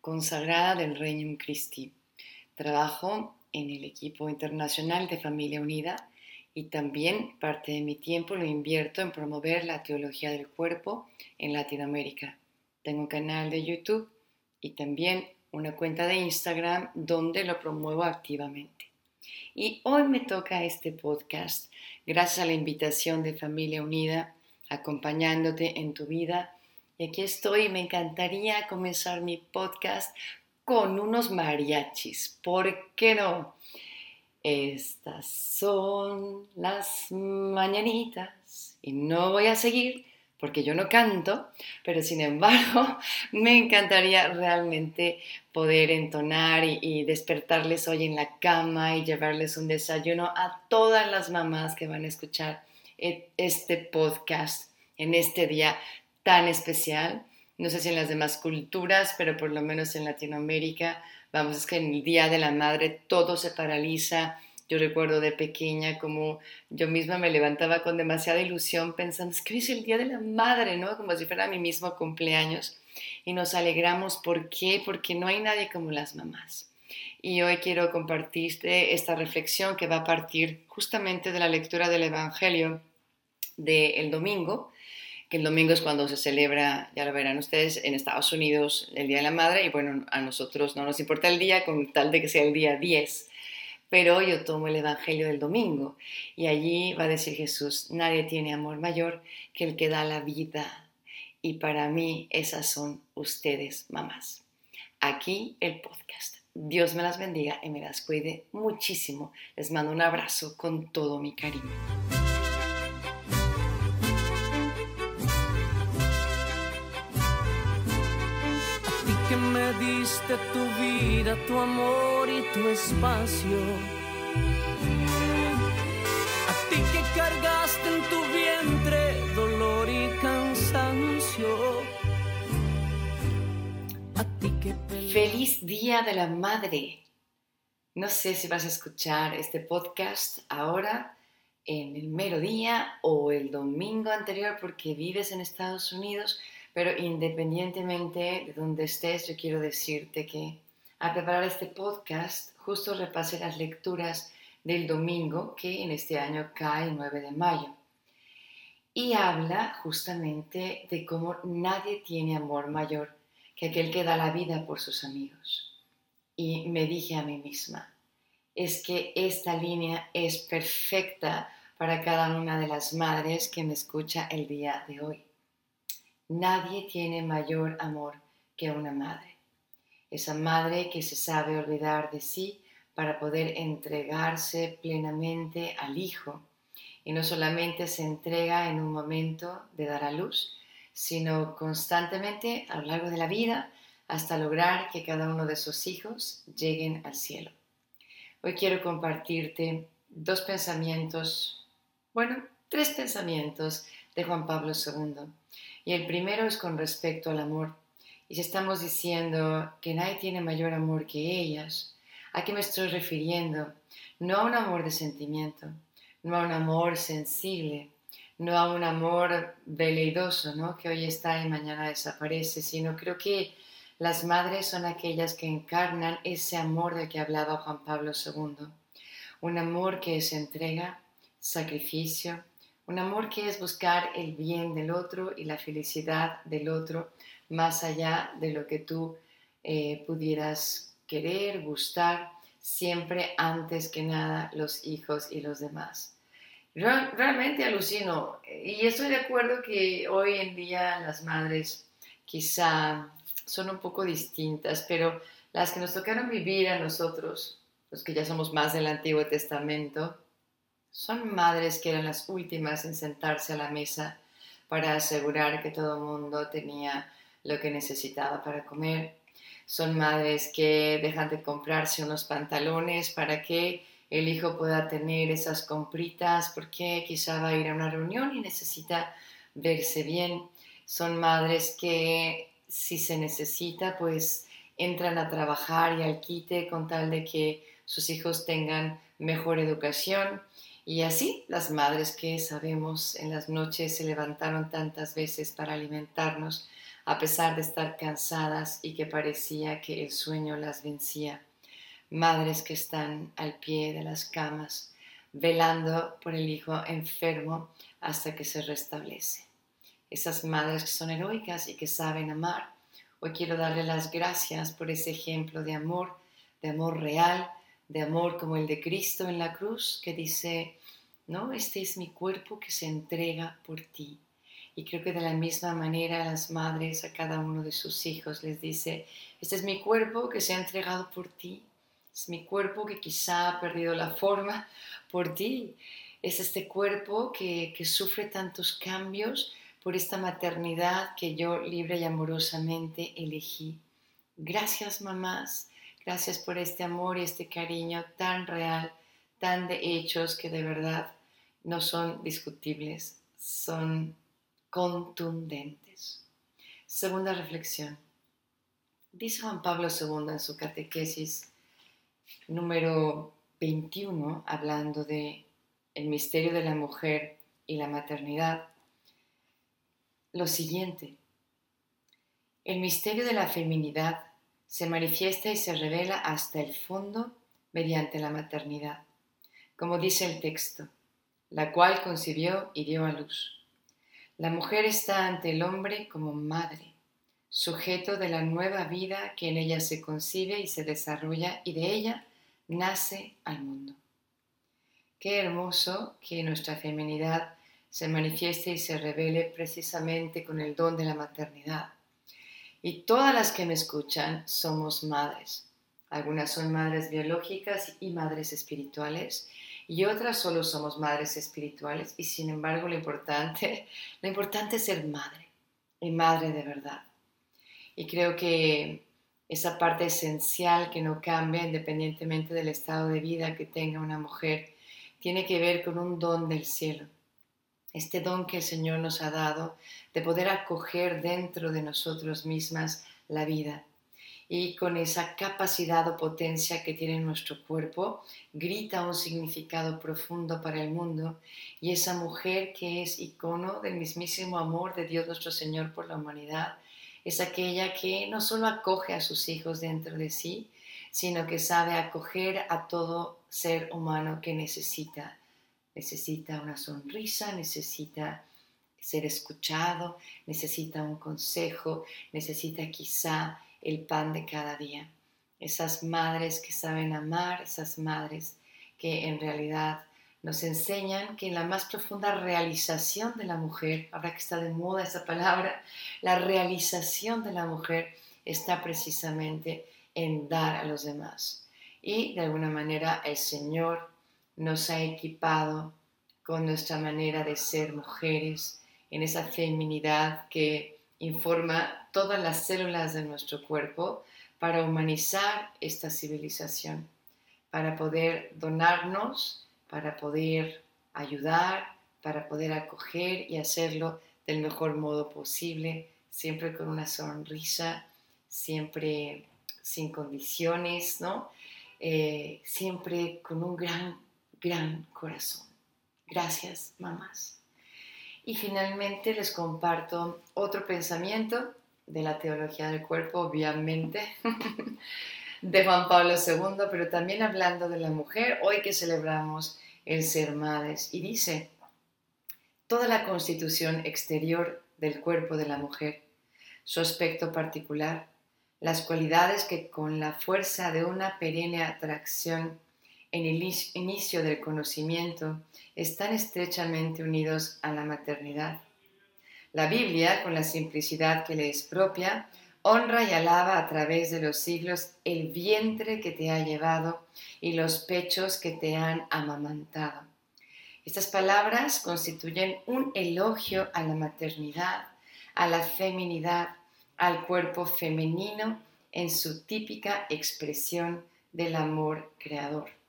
consagrada del Reino Christi. Trabajo en el equipo internacional de Familia Unida y también parte de mi tiempo lo invierto en promover la teología del cuerpo en Latinoamérica. Tengo un canal de YouTube y también una cuenta de Instagram donde lo promuevo activamente. Y hoy me toca este podcast gracias a la invitación de Familia Unida, acompañándote en tu vida. Y aquí estoy, me encantaría comenzar mi podcast con unos mariachis. ¿Por qué no? Estas son las mañanitas y no voy a seguir porque yo no canto, pero sin embargo me encantaría realmente poder entonar y, y, despertarles hoy en la cama y llevarles un desayuno a todas las mamás que van a escuchar e, este podcast en este día tan especial no sé si en las demás culturas, pero por lo menos en Latinoamérica, vamos, es que en el Día de la Madre todo se paraliza. Yo recuerdo de pequeña como yo misma me levantaba con demasiada ilusión pensando, es que hoy es el Día de la Madre, ¿no? Como si fuera mi mismo cumpleaños. Y nos alegramos, ¿por qué? Porque no hay nadie como las mamás. Y hoy quiero compartirte esta reflexión que va a partir justamente de la lectura del Evangelio del domingo, que el domingo es cuando se celebra, ya lo verán ustedes, en Estados Unidos el Día de la Madre, y bueno, a nosotros no nos importa el día con tal de que sea el día 10. Pero yo tomo el Evangelio del domingo y allí va a decir Jesús, nadie tiene amor mayor que el que da la vida. Y para mí esas son ustedes, mamás. Aquí el podcast. Dios me las bendiga y me las cuide muchísimo. Les mando un abrazo con todo mi cariño. Diste tu vida, tu amor y tu espacio. A ti que cargaste en tu vientre dolor y cansancio. A ti que Feliz Día de la Madre. No sé si vas a escuchar este podcast ahora, en el mero día o el domingo anterior porque vives en Estados Unidos pero independientemente de donde estés, yo quiero decirte que al preparar este podcast, justo repasé las lecturas del domingo, que en este año cae el 9 de mayo. Y habla justamente de cómo nadie tiene amor mayor que aquel que da la vida por sus amigos. Y me dije a mí misma, es que esta línea es perfecta para cada una de las madres que me escucha el día de hoy. Nadie tiene mayor amor que una madre. Esa madre que se sabe olvidar de sí para poder entregarse plenamente al Hijo. Y no solamente se entrega en un momento de dar a luz, sino constantemente a lo largo de la vida hasta lograr que cada uno de sus hijos lleguen al cielo. Hoy quiero compartirte dos pensamientos, bueno, tres pensamientos de Juan Pablo II y el primero es con respecto al amor. Y si estamos diciendo que nadie tiene mayor amor que ellas, ¿a qué me estoy refiriendo? No a un amor de sentimiento, no a un amor sensible, no a un amor veleidoso, ¿no? que hoy está y mañana desaparece, sino creo que las madres son aquellas que encarnan ese amor del que hablaba Juan Pablo II. Un amor que es entrega, sacrificio, un amor que es buscar el bien del otro y la felicidad del otro más allá de lo que tú eh, pudieras querer, gustar, siempre antes que nada los hijos y los demás. realmente alucino y estoy de acuerdo que hoy en día las madres quizá son un poco distintas, pero las que nos tocaron vivir a nosotros, los que ya somos más del Antiguo Testamento, son madres que eran las últimas en sentarse a la mesa para asegurar que todo el mundo tenía lo que necesitaba para comer. son madres que dejan de comprarse unos pantalones para que el hijo pueda tener esas compritas porque quizá va a ir a una reunión y necesita verse bien. Son madres que si se necesita pues entran a trabajar y al quite con tal de que sus hijos tengan mejor educación. Y así las madres que sabemos en las noches se levantaron tantas veces para alimentarnos, a pesar de estar cansadas y que parecía que el sueño las vencía. Madres que están al pie de las camas, velando por el hijo enfermo hasta que se restablece. Esas madres que son heroicas y que saben amar. Hoy quiero darle las gracias por ese ejemplo de amor, de amor real, de amor como el de Cristo en la cruz, que dice, no, este es mi cuerpo que se entrega por ti. Y creo que de la misma manera las madres a cada uno de sus hijos les dice, este es mi cuerpo que se ha entregado por ti, es mi cuerpo que quizá ha perdido la forma por ti, es este cuerpo que, que sufre tantos cambios por esta maternidad que yo libre y amorosamente elegí. Gracias mamás Gracias por este amor y este cariño tan real, tan de hechos que de verdad no son discutibles, son contundentes. Segunda reflexión. Dice Juan Pablo II en su catequesis número 21, hablando de el misterio de la mujer y la maternidad, lo siguiente. El misterio de la feminidad se manifiesta y se revela hasta el fondo mediante la maternidad, como dice el texto, la cual concibió y dio a luz. La mujer está ante el hombre como madre, sujeto de la nueva vida que en ella se concibe y se desarrolla y de ella nace al mundo. Qué hermoso que nuestra feminidad se manifieste y se revele precisamente con el don de la maternidad y todas las que me escuchan somos madres. Algunas son madres biológicas y madres espirituales y otras solo somos madres espirituales y sin embargo lo importante, lo importante es ser madre y madre de verdad. Y creo que esa parte esencial que no cambia independientemente del estado de vida que tenga una mujer tiene que ver con un don del cielo este don que el Señor nos ha dado de poder acoger dentro de nosotros mismas la vida. Y con esa capacidad o potencia que tiene nuestro cuerpo, grita un significado profundo para el mundo. Y esa mujer que es icono del mismísimo amor de Dios nuestro Señor por la humanidad, es aquella que no solo acoge a sus hijos dentro de sí, sino que sabe acoger a todo ser humano que necesita necesita una sonrisa, necesita ser escuchado, necesita un consejo, necesita quizá el pan de cada día. Esas madres que saben amar, esas madres que en realidad nos enseñan que en la más profunda realización de la mujer, ahora que está de moda esa palabra, la realización de la mujer está precisamente en dar a los demás. Y de alguna manera el Señor nos ha equipado con nuestra manera de ser mujeres, en esa feminidad que informa todas las células de nuestro cuerpo para humanizar esta civilización, para poder donarnos, para poder ayudar, para poder acoger y hacerlo del mejor modo posible, siempre con una sonrisa, siempre sin condiciones, ¿no? Eh, siempre con un gran gran corazón. Gracias, mamás. Y finalmente les comparto otro pensamiento de la teología del cuerpo, obviamente, de Juan Pablo II, pero también hablando de la mujer, hoy que celebramos el ser madres. Y dice, toda la constitución exterior del cuerpo de la mujer, su aspecto particular, las cualidades que con la fuerza de una perenne atracción en el inicio del conocimiento están estrechamente unidos a la maternidad. La Biblia, con la simplicidad que le es propia, honra y alaba a través de los siglos el vientre que te ha llevado y los pechos que te han amamantado. Estas palabras constituyen un elogio a la maternidad, a la feminidad, al cuerpo femenino en su típica expresión del amor creador.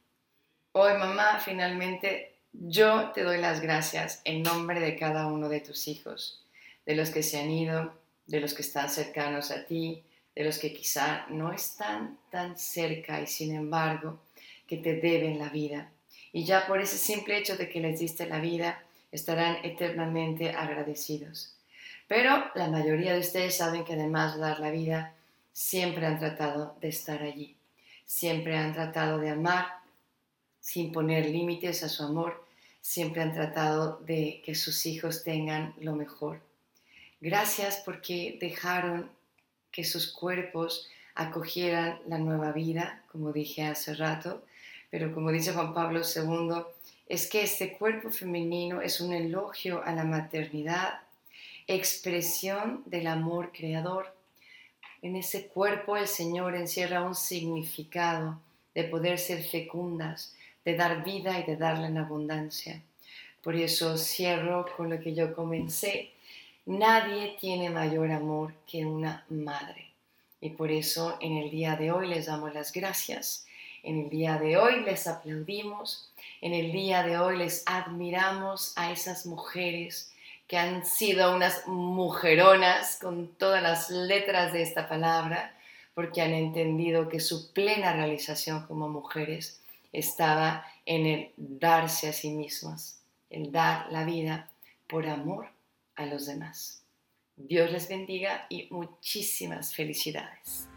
Hoy, mamá, finalmente yo te doy las gracias en nombre de cada uno de tus hijos, de los que se han ido, de los que están cercanos a ti, de los que quizá no están tan cerca y sin embargo que te deben la vida. Y ya por ese simple hecho de que les diste la vida, estarán eternamente agradecidos. Pero la mayoría de ustedes saben que además de dar la vida, siempre han tratado de estar allí, siempre han tratado de amar sin poner límites a su amor, siempre han tratado de que sus hijos tengan lo mejor. Gracias porque dejaron que sus cuerpos acogieran la nueva vida, como dije hace rato, pero como dice Juan Pablo II, es que este cuerpo femenino es un elogio a la maternidad, expresión del amor creador. En ese cuerpo el Señor encierra un significado de poder ser fecundas, de dar vida y de darla en abundancia. Por eso cierro con lo que yo comencé. Nadie tiene mayor amor que una madre. Y por eso en el día de hoy les damos las gracias. En el día de hoy les aplaudimos. En el día de hoy les admiramos a esas mujeres que han sido unas mujeronas con todas las letras de esta palabra, porque han entendido que su plena realización como mujeres estaba en el darse a sí mismas, el dar la vida por amor a los demás. Dios les bendiga y muchísimas felicidades.